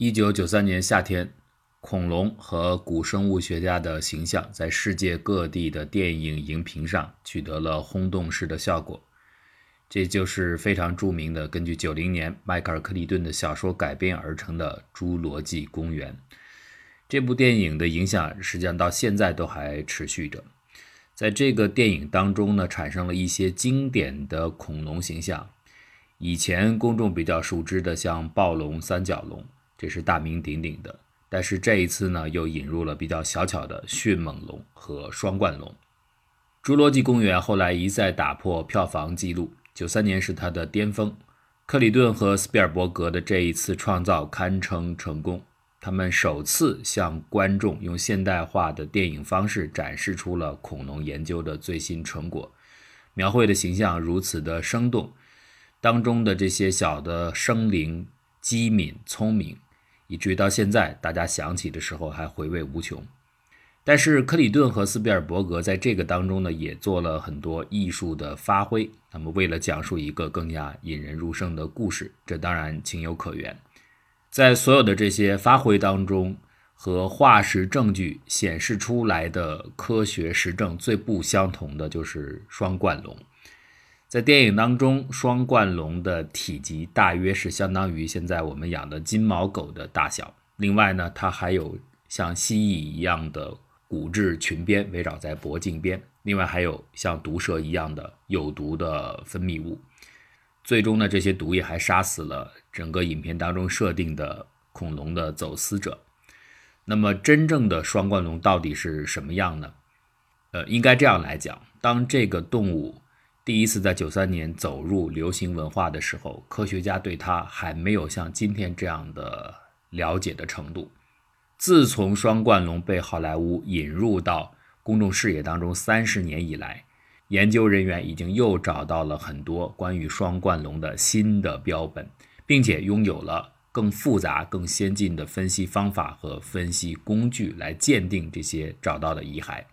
一九九三年夏天，恐龙和古生物学家的形象在世界各地的电影荧屏上取得了轰动式的效果。这就是非常著名的，根据九零年迈克尔·克利顿的小说改编而成的《侏罗纪公园》。这部电影的影响实际上到现在都还持续着。在这个电影当中呢，产生了一些经典的恐龙形象。以前公众比较熟知的，像暴龙、三角龙。这是大名鼎鼎的，但是这一次呢，又引入了比较小巧的迅猛龙和双冠龙。《侏罗纪公园》后来一再打破票房纪录，九三年是它的巅峰。克里顿和斯皮尔伯格的这一次创造堪称成功，他们首次向观众用现代化的电影方式展示出了恐龙研究的最新成果，描绘的形象如此的生动，当中的这些小的生灵机敏聪明。以至于到现在，大家想起的时候还回味无穷。但是克里顿和斯皮尔伯格在这个当中呢，也做了很多艺术的发挥。那么，为了讲述一个更加引人入胜的故事，这当然情有可原。在所有的这些发挥当中，和化石证据显示出来的科学实证最不相同的就是双冠龙。在电影当中，双冠龙的体积大约是相当于现在我们养的金毛狗的大小。另外呢，它还有像蜥蜴一样的骨质裙边围绕在脖颈边，另外还有像毒蛇一样的有毒的分泌物。最终呢，这些毒液还杀死了整个影片当中设定的恐龙的走私者。那么，真正的双冠龙到底是什么样呢？呃，应该这样来讲，当这个动物。第一次在九三年走入流行文化的时候，科学家对它还没有像今天这样的了解的程度。自从双冠龙被好莱坞引入到公众视野当中三十年以来，研究人员已经又找到了很多关于双冠龙的新的标本，并且拥有了更复杂、更先进的分析方法和分析工具来鉴定这些找到的遗骸。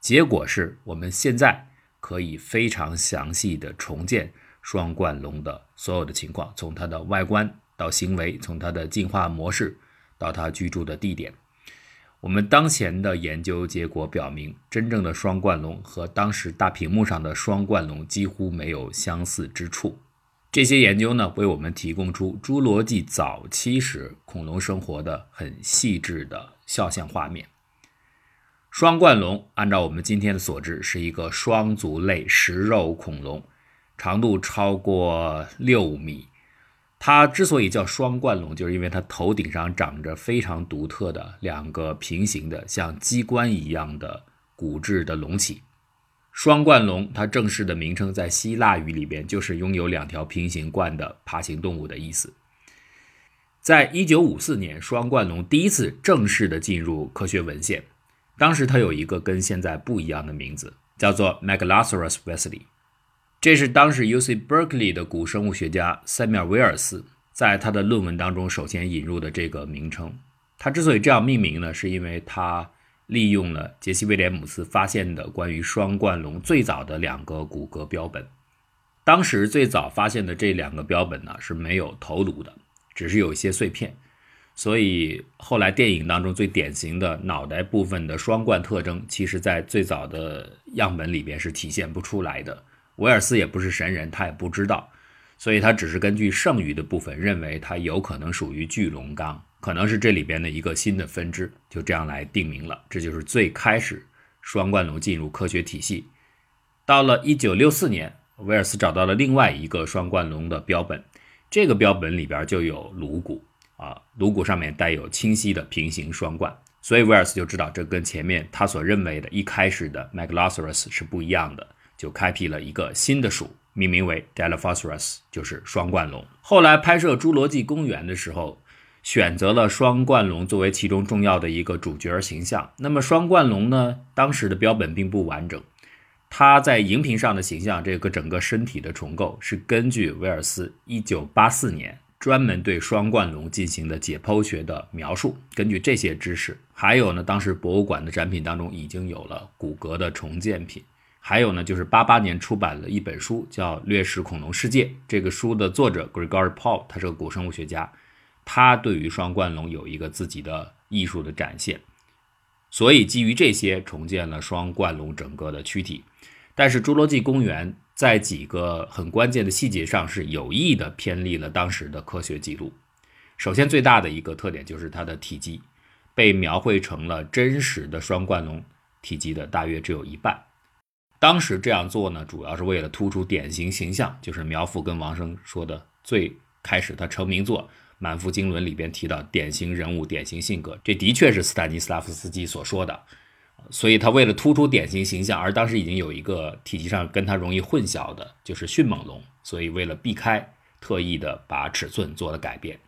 结果是我们现在。可以非常详细的重建双冠龙的所有的情况，从它的外观到行为，从它的进化模式到它居住的地点。我们当前的研究结果表明，真正的双冠龙和当时大屏幕上的双冠龙几乎没有相似之处。这些研究呢，为我们提供出侏罗纪早期时恐龙生活的很细致的肖像画面。双冠龙，按照我们今天的所知，是一个双足类食肉恐龙，长度超过六米。它之所以叫双冠龙，就是因为它头顶上长着非常独特的两个平行的像机关一样的骨质的隆起。双冠龙，它正式的名称在希腊语里边就是拥有两条平行冠的爬行动物的意思。在一九五四年，双冠龙第一次正式的进入科学文献。当时它有一个跟现在不一样的名字，叫做 Megalosaurus wesley。这是当时 UC Berkeley 的古生物学家塞缪尔·威尔斯在他的论文当中首先引入的这个名称。他之所以这样命名呢，是因为他利用了杰西·威廉姆斯发现的关于双冠龙最早的两个骨骼标本。当时最早发现的这两个标本呢是没有头颅的，只是有一些碎片。所以后来电影当中最典型的脑袋部分的双冠特征，其实在最早的样本里边是体现不出来的。威尔斯也不是神人，他也不知道，所以他只是根据剩余的部分认为它有可能属于巨龙纲，可能是这里边的一个新的分支，就这样来定名了。这就是最开始双冠龙进入科学体系。到了1964年，威尔斯找到了另外一个双冠龙的标本，这个标本里边就有颅骨。啊，颅骨上面带有清晰的平行双冠，所以威尔斯就知道这跟前面他所认为的一开始的 Megalosaurus 是不一样的，就开辟了一个新的属，命名为 Dilophosaurus，就是双冠龙。后来拍摄《侏罗纪公园》的时候，选择了双冠龙作为其中重要的一个主角形象。那么双冠龙呢，当时的标本并不完整，它在荧屏上的形象，这个整个身体的重构是根据威尔斯1984年。专门对双冠龙进行的解剖学的描述。根据这些知识，还有呢，当时博物馆的展品当中已经有了骨骼的重建品。还有呢，就是八八年出版了一本书，叫《掠食恐龙世界》。这个书的作者 Gregory Paul，他是个古生物学家，他对于双冠龙有一个自己的艺术的展现，所以基于这些重建了双冠龙整个的躯体。但是侏罗纪公园在几个很关键的细节上是有意的偏离了当时的科学记录。首先，最大的一个特点就是它的体积被描绘成了真实的双冠龙体积的大约只有一半。当时这样做呢，主要是为了突出典型形象，就是苗阜跟王生说的最开始他成名作《满腹经纶》里边提到典型人物、典型性格，这的确是斯坦尼斯拉夫斯基所说的。所以他为了突出典型形象，而当时已经有一个体积上跟他容易混淆的，就是迅猛龙，所以为了避开，特意的把尺寸做了改变。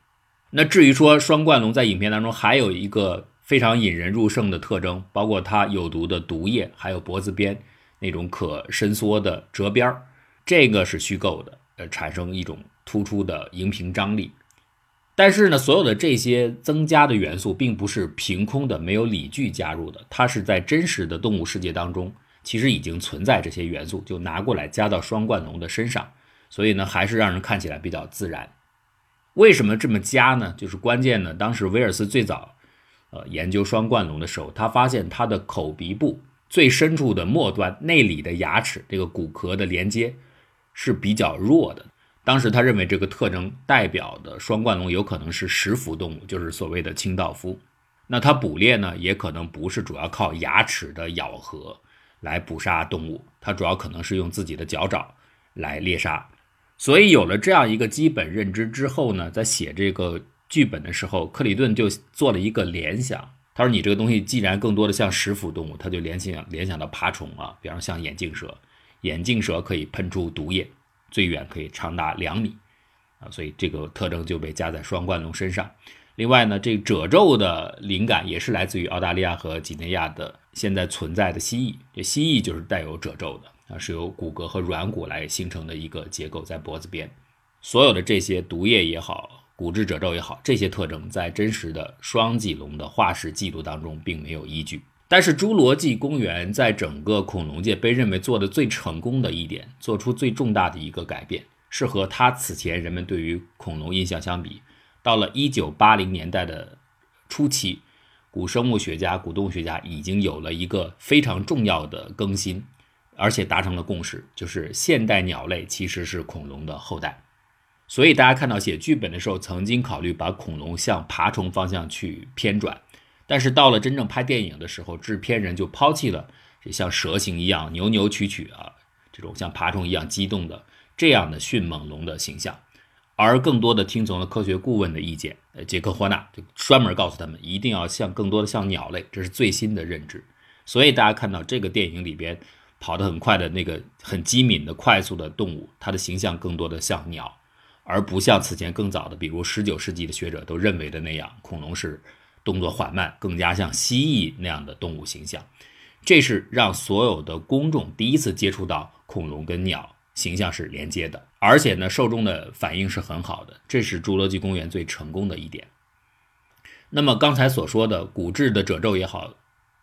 那至于说双冠龙在影片当中还有一个非常引人入胜的特征，包括它有毒的毒液，还有脖子边那种可伸缩的折边儿，这个是虚构的，呃，产生一种突出的荧屏张力。但是呢，所有的这些增加的元素并不是凭空的、没有理据加入的，它是在真实的动物世界当中，其实已经存在这些元素，就拿过来加到双冠龙的身上，所以呢，还是让人看起来比较自然。为什么这么加呢？就是关键呢，当时威尔斯最早，呃，研究双冠龙的时候，他发现它的口鼻部最深处的末端内里的牙齿这个骨壳的连接是比较弱的。当时他认为这个特征代表的双冠龙有可能是食腐动物，就是所谓的清道夫。那它捕猎呢，也可能不是主要靠牙齿的咬合来捕杀动物，它主要可能是用自己的脚爪来猎杀。所以有了这样一个基本认知之后呢，在写这个剧本的时候，克里顿就做了一个联想。他说：“你这个东西既然更多的像食腐动物，他就联想联想到爬虫啊，比方像眼镜蛇，眼镜蛇可以喷出毒液。”最远可以长达两米，啊，所以这个特征就被加在双冠龙身上。另外呢，这褶皱的灵感也是来自于澳大利亚和几内亚的现在存在的蜥蜴。这蜥蜴就是带有褶皱的啊，是由骨骼和软骨来形成的一个结构，在脖子边。所有的这些毒液也好，骨质褶皱也好，这些特征在真实的双脊龙的化石记录当中并没有依据。但是侏罗纪公园在整个恐龙界被认为做的最成功的一点，做出最重大的一个改变，是和它此前人们对于恐龙印象相比，到了一九八零年代的初期，古生物学家、古动物学家已经有了一个非常重要的更新，而且达成了共识，就是现代鸟类其实是恐龙的后代。所以大家看到写剧本的时候，曾经考虑把恐龙向爬虫方向去偏转。但是到了真正拍电影的时候，制片人就抛弃了像蛇形一样扭扭曲曲啊，这种像爬虫一样激动的这样的迅猛龙的形象，而更多的听从了科学顾问的意见。呃，杰克霍纳就专门告诉他们，一定要像更多的像鸟类，这是最新的认知。所以大家看到这个电影里边跑得很快的那个很机敏的快速的动物，它的形象更多的像鸟，而不像此前更早的，比如十九世纪的学者都认为的那样，恐龙是。动作缓慢，更加像蜥蜴那样的动物形象，这是让所有的公众第一次接触到恐龙跟鸟形象是连接的，而且呢，受众的反应是很好的，这是侏罗纪公园最成功的一点。那么刚才所说的骨质的褶皱也好，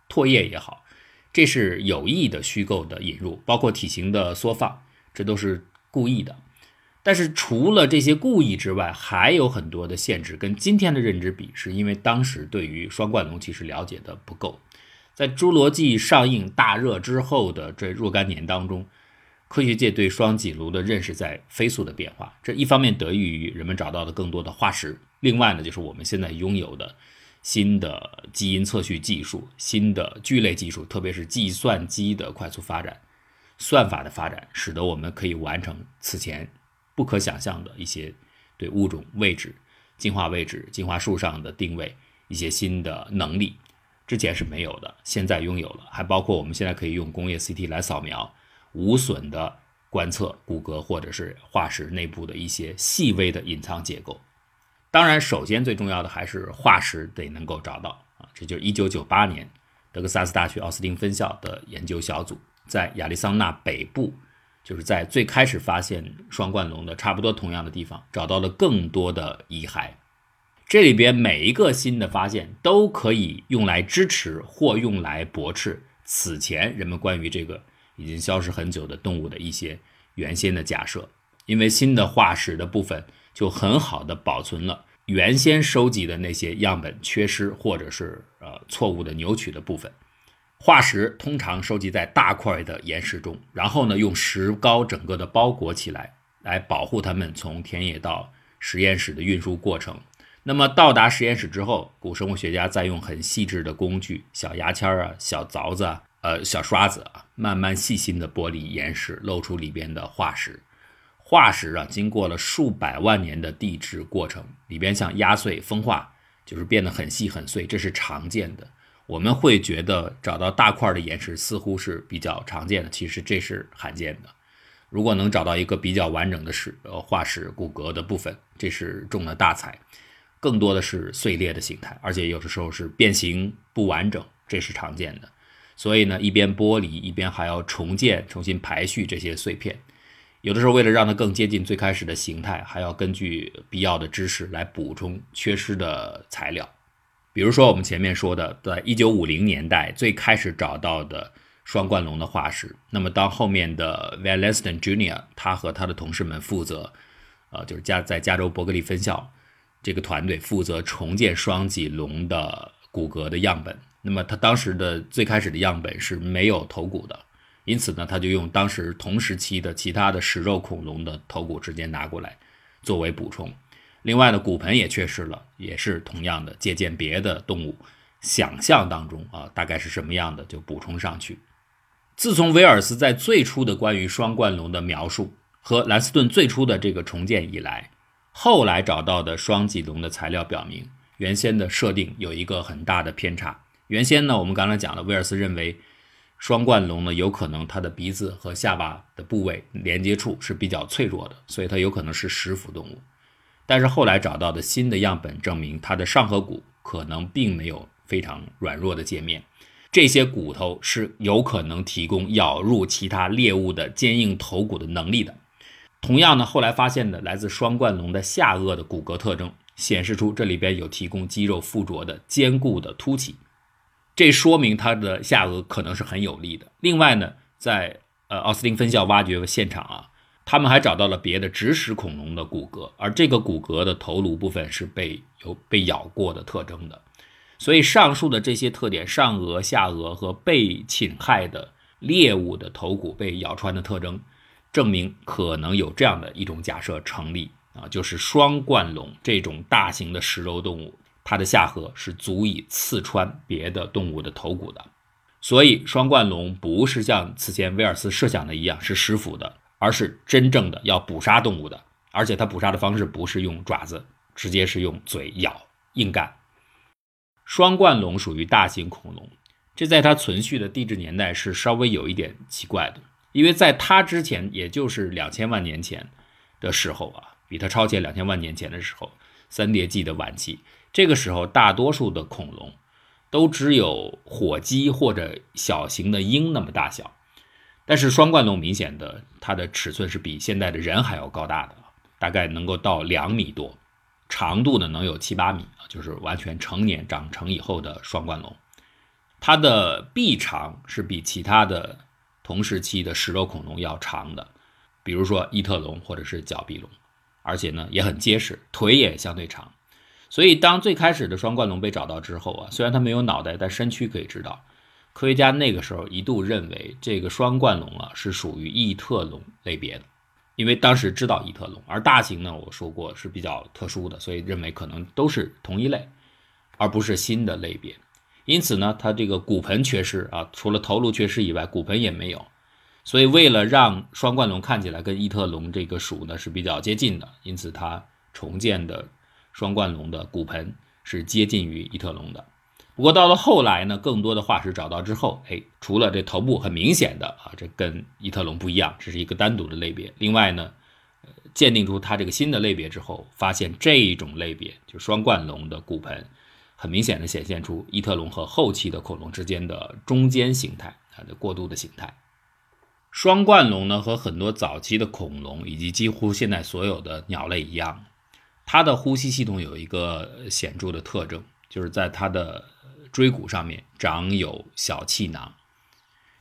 唾液也好，这是有意的虚构的引入，包括体型的缩放，这都是故意的。但是除了这些故意之外，还有很多的限制。跟今天的认知比，是因为当时对于双冠龙其实了解的不够。在《侏罗纪》上映大热之后的这若干年当中，科学界对双脊龙的认识在飞速的变化。这一方面得益于人们找到的更多的化石，另外呢，就是我们现在拥有的新的基因测序技术、新的聚类技术，特别是计算机的快速发展、算法的发展，使得我们可以完成此前。不可想象的一些对物种位置、进化位置、进化树上的定位一些新的能力，之前是没有的，现在拥有了。还包括我们现在可以用工业 CT 来扫描，无损的观测骨骼或者是化石内部的一些细微的隐藏结构。当然，首先最重要的还是化石得能够找到啊！这就是1998年德克萨斯大学奥斯汀分校的研究小组在亚利桑那北部。就是在最开始发现双冠龙的差不多同样的地方，找到了更多的遗骸。这里边每一个新的发现都可以用来支持或用来驳斥此前人们关于这个已经消失很久的动物的一些原先的假设。因为新的化石的部分就很好的保存了原先收集的那些样本缺失或者是呃错误的扭曲的部分。化石通常收集在大块的岩石中，然后呢用石膏整个的包裹起来，来保护它们从田野到实验室的运输过程。那么到达实验室之后，古生物学家再用很细致的工具，小牙签啊、小凿子啊、呃小刷子啊，慢慢细心的剥离岩石，露出里边的化石。化石啊，经过了数百万年的地质过程，里边像压碎、风化，就是变得很细很碎，这是常见的。我们会觉得找到大块的岩石似乎是比较常见的，其实这是罕见的。如果能找到一个比较完整的石呃化石骨骼的部分，这是中了大彩。更多的是碎裂的形态，而且有的时候是变形不完整，这是常见的。所以呢，一边剥离，一边还要重建、重新排序这些碎片。有的时候，为了让它更接近最开始的形态，还要根据必要的知识来补充缺失的材料。比如说，我们前面说的，在一九五零年代最开始找到的双冠龙的化石。那么，当后面的 v a l e s t o n Jr. 他和他的同事们负责，呃，就是加在加州伯克利分校这个团队负责重建双脊龙的骨骼的样本。那么，他当时的最开始的样本是没有头骨的。因此呢，他就用当时同时期的其他的食肉恐龙的头骨直接拿过来作为补充。另外呢，骨盆也缺失了，也是同样的借鉴别的动物，想象当中啊大概是什么样的就补充上去。自从威尔斯在最初的关于双冠龙的描述和兰斯顿最初的这个重建以来，后来找到的双脊龙的材料表明，原先的设定有一个很大的偏差。原先呢，我们刚才讲了，威尔斯认为。双冠龙呢，有可能它的鼻子和下巴的部位连接处是比较脆弱的，所以它有可能是食腐动物。但是后来找到的新的样本证明，它的上颌骨可能并没有非常软弱的界面，这些骨头是有可能提供咬入其他猎物的坚硬头骨的能力的。同样呢，后来发现的来自双冠龙的下颚的骨骼特征，显示出这里边有提供肌肉附着的坚固的凸起。这说明它的下颚可能是很有力的。另外呢，在呃奥斯汀分校挖掘现场啊，他们还找到了别的植食恐龙的骨骼，而这个骨骼的头颅部分是被有被咬过的特征的。所以上述的这些特点，上颚、下颚和被侵害的猎物的头骨被咬穿的特征，证明可能有这样的一种假设成立啊，就是双冠龙这种大型的食肉动物。它的下颌是足以刺穿别的动物的头骨的，所以双冠龙不是像此前威尔斯设想的一样是食腐的，而是真正的要捕杀动物的，而且它捕杀的方式不是用爪子，直接是用嘴咬硬干。双冠龙属于大型恐龙，这在它存续的地质年代是稍微有一点奇怪的，因为在它之前，也就是两千万年前的时候啊，比它超前两千万年前的时候，三叠纪的晚期。这个时候，大多数的恐龙都只有火鸡或者小型的鹰那么大小，但是双冠龙明显的它的尺寸是比现在的人还要高大的，大概能够到两米多，长度呢能有七八米就是完全成年长成以后的双冠龙，它的臂长是比其他的同时期的食肉恐龙要长的，比如说异特龙或者是角臂龙，而且呢也很结实，腿也相对长。所以，当最开始的双冠龙被找到之后啊，虽然它没有脑袋，但身躯可以知道。科学家那个时候一度认为这个双冠龙啊是属于异特龙类别的，因为当时知道异特龙，而大型呢，我说过是比较特殊的，所以认为可能都是同一类，而不是新的类别。因此呢，它这个骨盆缺失啊，除了头颅缺失以外，骨盆也没有。所以，为了让双冠龙看起来跟异特龙这个属呢是比较接近的，因此它重建的。双冠龙的骨盆是接近于异特龙的，不过到了后来呢，更多的化石找到之后，哎，除了这头部很明显的啊，这跟异特龙不一样，这是一个单独的类别。另外呢，鉴定出它这个新的类别之后，发现这一种类别就双冠龙的骨盆，很明显的显现出异特龙和后期的恐龙之间的中间形态，它的过渡的形态。双冠龙呢，和很多早期的恐龙以及几乎现在所有的鸟类一样。它的呼吸系统有一个显著的特征，就是在它的椎骨上面长有小气囊。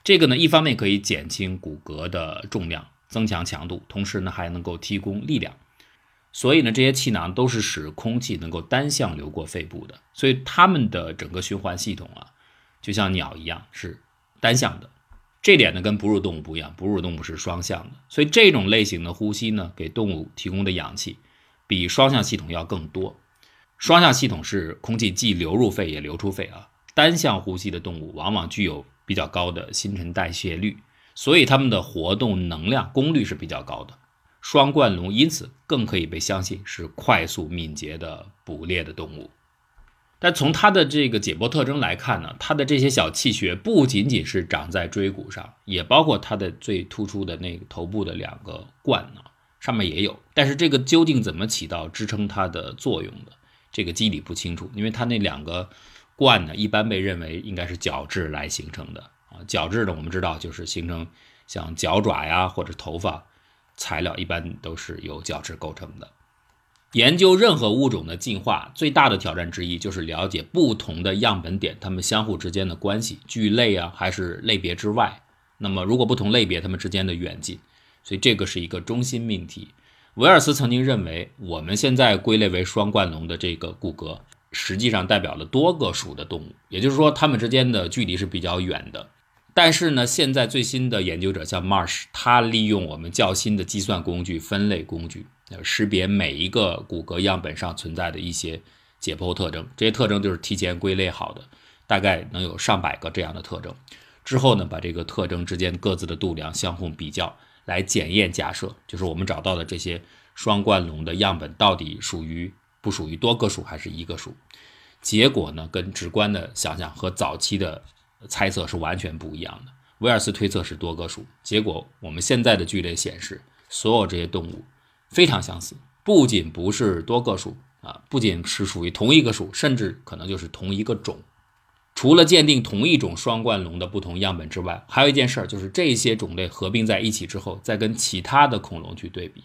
这个呢，一方面可以减轻骨骼的重量，增强强度，同时呢还能够提供力量。所以呢，这些气囊都是使空气能够单向流过肺部的，所以它们的整个循环系统啊，就像鸟一样是单向的。这点呢跟哺乳动物不一样，哺乳动物是双向的。所以这种类型的呼吸呢，给动物提供的氧气比双向系统要更多。双向系统是空气既流入肺也流出肺啊，单向呼吸的动物往往具有比较高的新陈代谢率，所以它们的活动能量功率是比较高的。双冠龙因此更可以被相信是快速敏捷的捕猎的动物，但从它的这个解剖特征来看呢，它的这些小气穴不仅仅是长在椎骨上，也包括它的最突出的那个头部的两个冠呢，上面也有。但是这个究竟怎么起到支撑它的作用的，这个机理不清楚，因为它那两个冠呢，一般被认为应该是角质来形成的啊。角质呢，我们知道就是形成像脚爪呀或者头发。材料一般都是由角质构成的。研究任何物种的进化最大的挑战之一，就是了解不同的样本点它们相互之间的关系，聚类啊还是类别之外。那么如果不同类别它们之间的远近，所以这个是一个中心命题。维尔斯曾经认为，我们现在归类为双冠龙的这个骨骼，实际上代表了多个属的动物，也就是说它们之间的距离是比较远的。但是呢，现在最新的研究者像 Marsh，他利用我们较新的计算工具、分类工具，识别每一个骨骼样本上存在的一些解剖特征。这些特征就是提前归类好的，大概能有上百个这样的特征。之后呢，把这个特征之间各自的度量相互比较，来检验假设，就是我们找到的这些双冠龙的样本到底属于不属于多个属还是一个属。结果呢，跟直观的想象和早期的。猜测是完全不一样的。威尔斯推测是多个属，结果我们现在的剧烈显示，所有这些动物非常相似，不仅不是多个属啊，不仅是属于同一个属，甚至可能就是同一个种。除了鉴定同一种双冠龙的不同样本之外，还有一件事儿，就是这些种类合并在一起之后，再跟其他的恐龙去对比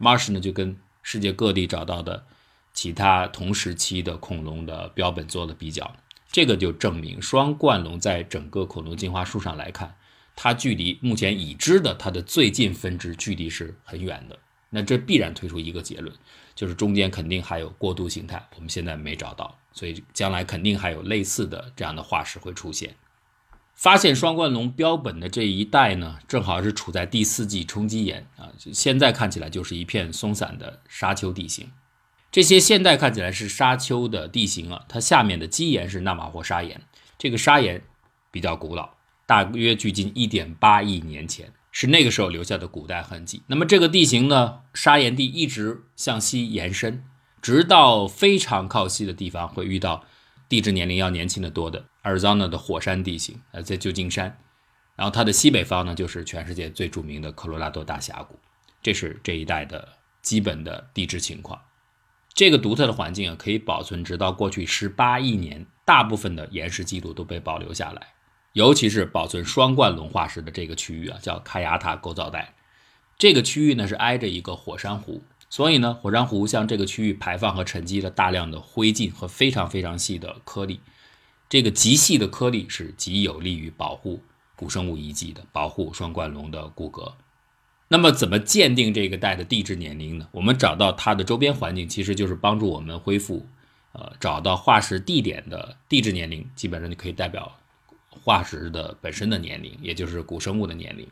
，Marsh 呢就跟世界各地找到的其他同时期的恐龙的标本做了比较。这个就证明双冠龙在整个恐龙进化树上来看，它距离目前已知的它的最近分支距离是很远的。那这必然推出一个结论，就是中间肯定还有过渡形态，我们现在没找到，所以将来肯定还有类似的这样的化石会出现。发现双冠龙标本的这一带呢，正好是处在第四纪冲积岩啊，现在看起来就是一片松散的沙丘地形。这些现代看起来是沙丘的地形啊，它下面的基岩是纳马霍砂岩。这个砂岩比较古老，大约距今1.8亿年前，是那个时候留下的古代痕迹。那么这个地形呢，砂岩地一直向西延伸，直到非常靠西的地方会遇到地质年龄要年轻的多的阿尔桑纳的火山地形，呃，在旧金山。然后它的西北方呢，就是全世界最著名的科罗拉多大峡谷。这是这一带的基本的地质情况。这个独特的环境啊，可以保存直到过去十八亿年，大部分的岩石记录都被保留下来。尤其是保存双冠龙化石的这个区域啊，叫卡亚塔构造带。这个区域呢是挨着一个火山湖，所以呢，火山湖向这个区域排放和沉积了大量的灰烬和非常非常细的颗粒。这个极细的颗粒是极有利于保护古生物遗迹的，保护双冠龙的骨骼。那么怎么鉴定这个带的地质年龄呢？我们找到它的周边环境，其实就是帮助我们恢复，呃，找到化石地点的地质年龄，基本上就可以代表化石的本身的年龄，也就是古生物的年龄。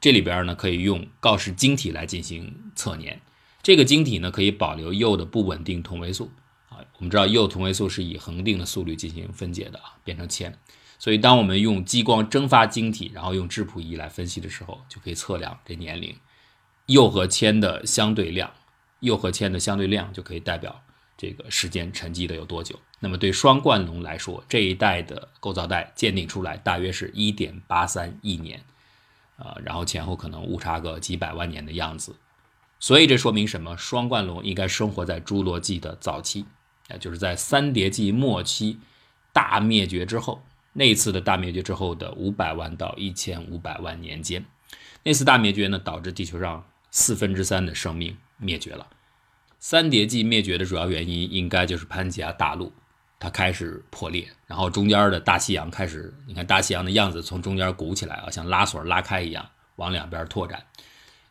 这里边呢，可以用锆石晶体来进行测年。这个晶体呢，可以保留铀的不稳定同位素啊。我们知道铀同位素是以恒定的速率进行分解的啊，变成铅。所以，当我们用激光蒸发晶体，然后用质谱仪来分析的时候，就可以测量这年龄。铀和铅的相对量，铀和铅的相对量就可以代表这个时间沉积的有多久。那么，对双冠龙来说，这一代的构造带鉴定出来大约是一点八三亿年，啊，然后前后可能误差个几百万年的样子。所以，这说明什么？双冠龙应该生活在侏罗纪的早期，啊，就是在三叠纪末期大灭绝之后。那一次的大灭绝之后的五百万到一千五百万年间，那次大灭绝呢，导致地球上四分之三的生命灭绝了。三叠纪灭绝的主要原因，应该就是潘吉亚大陆它开始破裂，然后中间的大西洋开始，你看大西洋的样子从中间鼓起来啊，像拉锁拉开一样往两边拓展，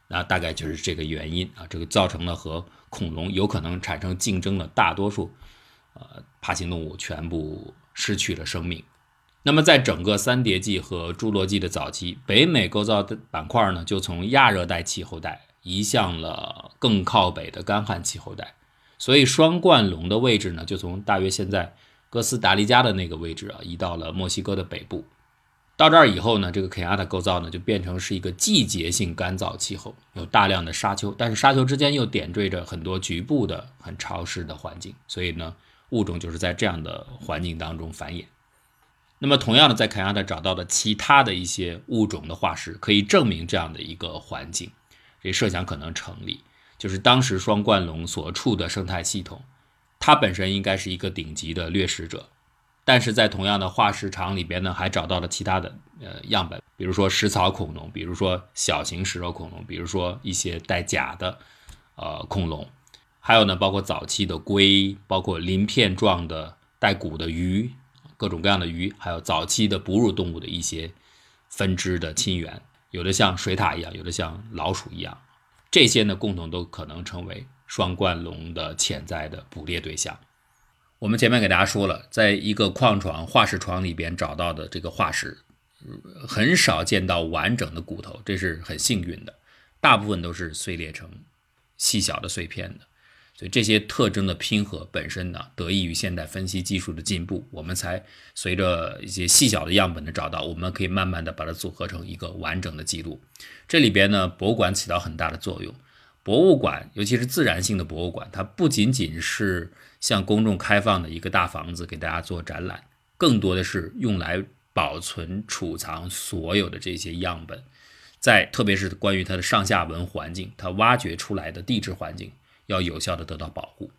那大概就是这个原因啊，这个造成了和恐龙有可能产生竞争的大多数呃爬行动物全部失去了生命。那么，在整个三叠纪和侏罗纪的早期，北美构造的板块呢，就从亚热带气候带移向了更靠北的干旱气候带，所以双冠龙的位置呢，就从大约现在哥斯达黎加的那个位置啊，移到了墨西哥的北部。到这儿以后呢，这个肯亚的构造呢，就变成是一个季节性干燥气候，有大量的沙丘，但是沙丘之间又点缀着很多局部的很潮湿的环境，所以呢，物种就是在这样的环境当中繁衍。那么，同样的，在肯亚的找到的其他的一些物种的化石，可以证明这样的一个环境，这设想可能成立。就是当时双冠龙所处的生态系统，它本身应该是一个顶级的掠食者，但是在同样的化石场里边呢，还找到了其他的呃样本，比如说食草恐龙，比如说小型食肉恐龙，比如说一些带甲的呃恐龙，还有呢，包括早期的龟，包括鳞片状的带骨的鱼。各种各样的鱼，还有早期的哺乳动物的一些分支的亲缘，有的像水獭一样，有的像老鼠一样，这些呢共同都可能成为双冠龙的潜在的捕猎对象。我们前面给大家说了，在一个矿床化石床里边找到的这个化石，很少见到完整的骨头，这是很幸运的，大部分都是碎裂成细小的碎片的。所以这些特征的拼合本身呢，得益于现代分析技术的进步，我们才随着一些细小的样本的找到，我们可以慢慢的把它组合成一个完整的记录。这里边呢，博物馆起到很大的作用。博物馆，尤其是自然性的博物馆，它不仅仅是向公众开放的一个大房子给大家做展览，更多的是用来保存储藏所有的这些样本，在特别是关于它的上下文环境，它挖掘出来的地质环境。要有效的得到保护。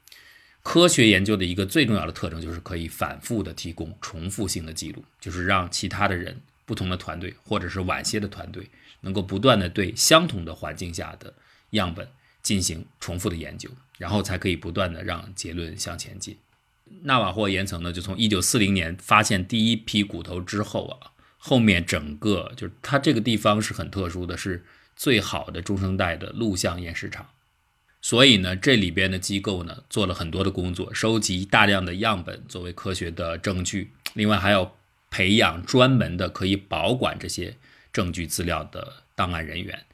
科学研究的一个最重要的特征就是可以反复的提供重复性的记录，就是让其他的人、不同的团队或者是晚些的团队能够不断的对相同的环境下的样本进行重复的研究，然后才可以不断的让结论向前进。纳瓦霍岩层呢，就从一九四零年发现第一批骨头之后啊，后面整个就是它这个地方是很特殊的，是最好的中生代的录像岩石场。所以呢，这里边的机构呢做了很多的工作，收集大量的样本作为科学的证据。另外还要培养专门的可以保管这些证据资料的档案人员。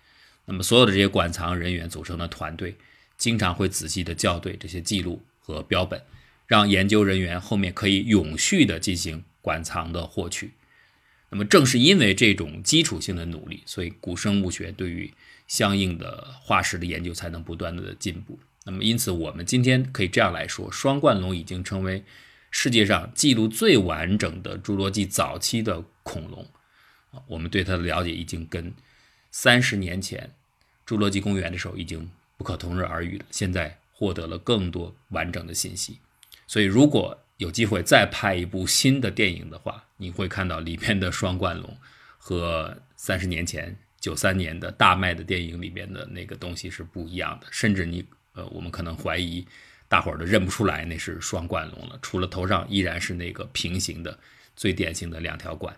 那么所有的这些馆藏人员组成的团队，经常会仔细的校对这些记录和标本，让研究人员后面可以永续的进行馆藏的获取。那么正是因为这种基础性的努力，所以古生物学对于相应的化石的研究才能不断的进步。那么，因此我们今天可以这样来说，双冠龙已经成为世界上记录最完整的侏罗纪早期的恐龙。啊，我们对它的了解已经跟三十年前侏罗纪公园的时候已经不可同日而语了。现在获得了更多完整的信息。所以，如果有机会再拍一部新的电影的话，你会看到里面的双冠龙和三十年前。九三年的大卖的电影里面的那个东西是不一样的，甚至你呃，我们可能怀疑大伙儿都认不出来那是双冠龙了，除了头上依然是那个平行的最典型的两条冠。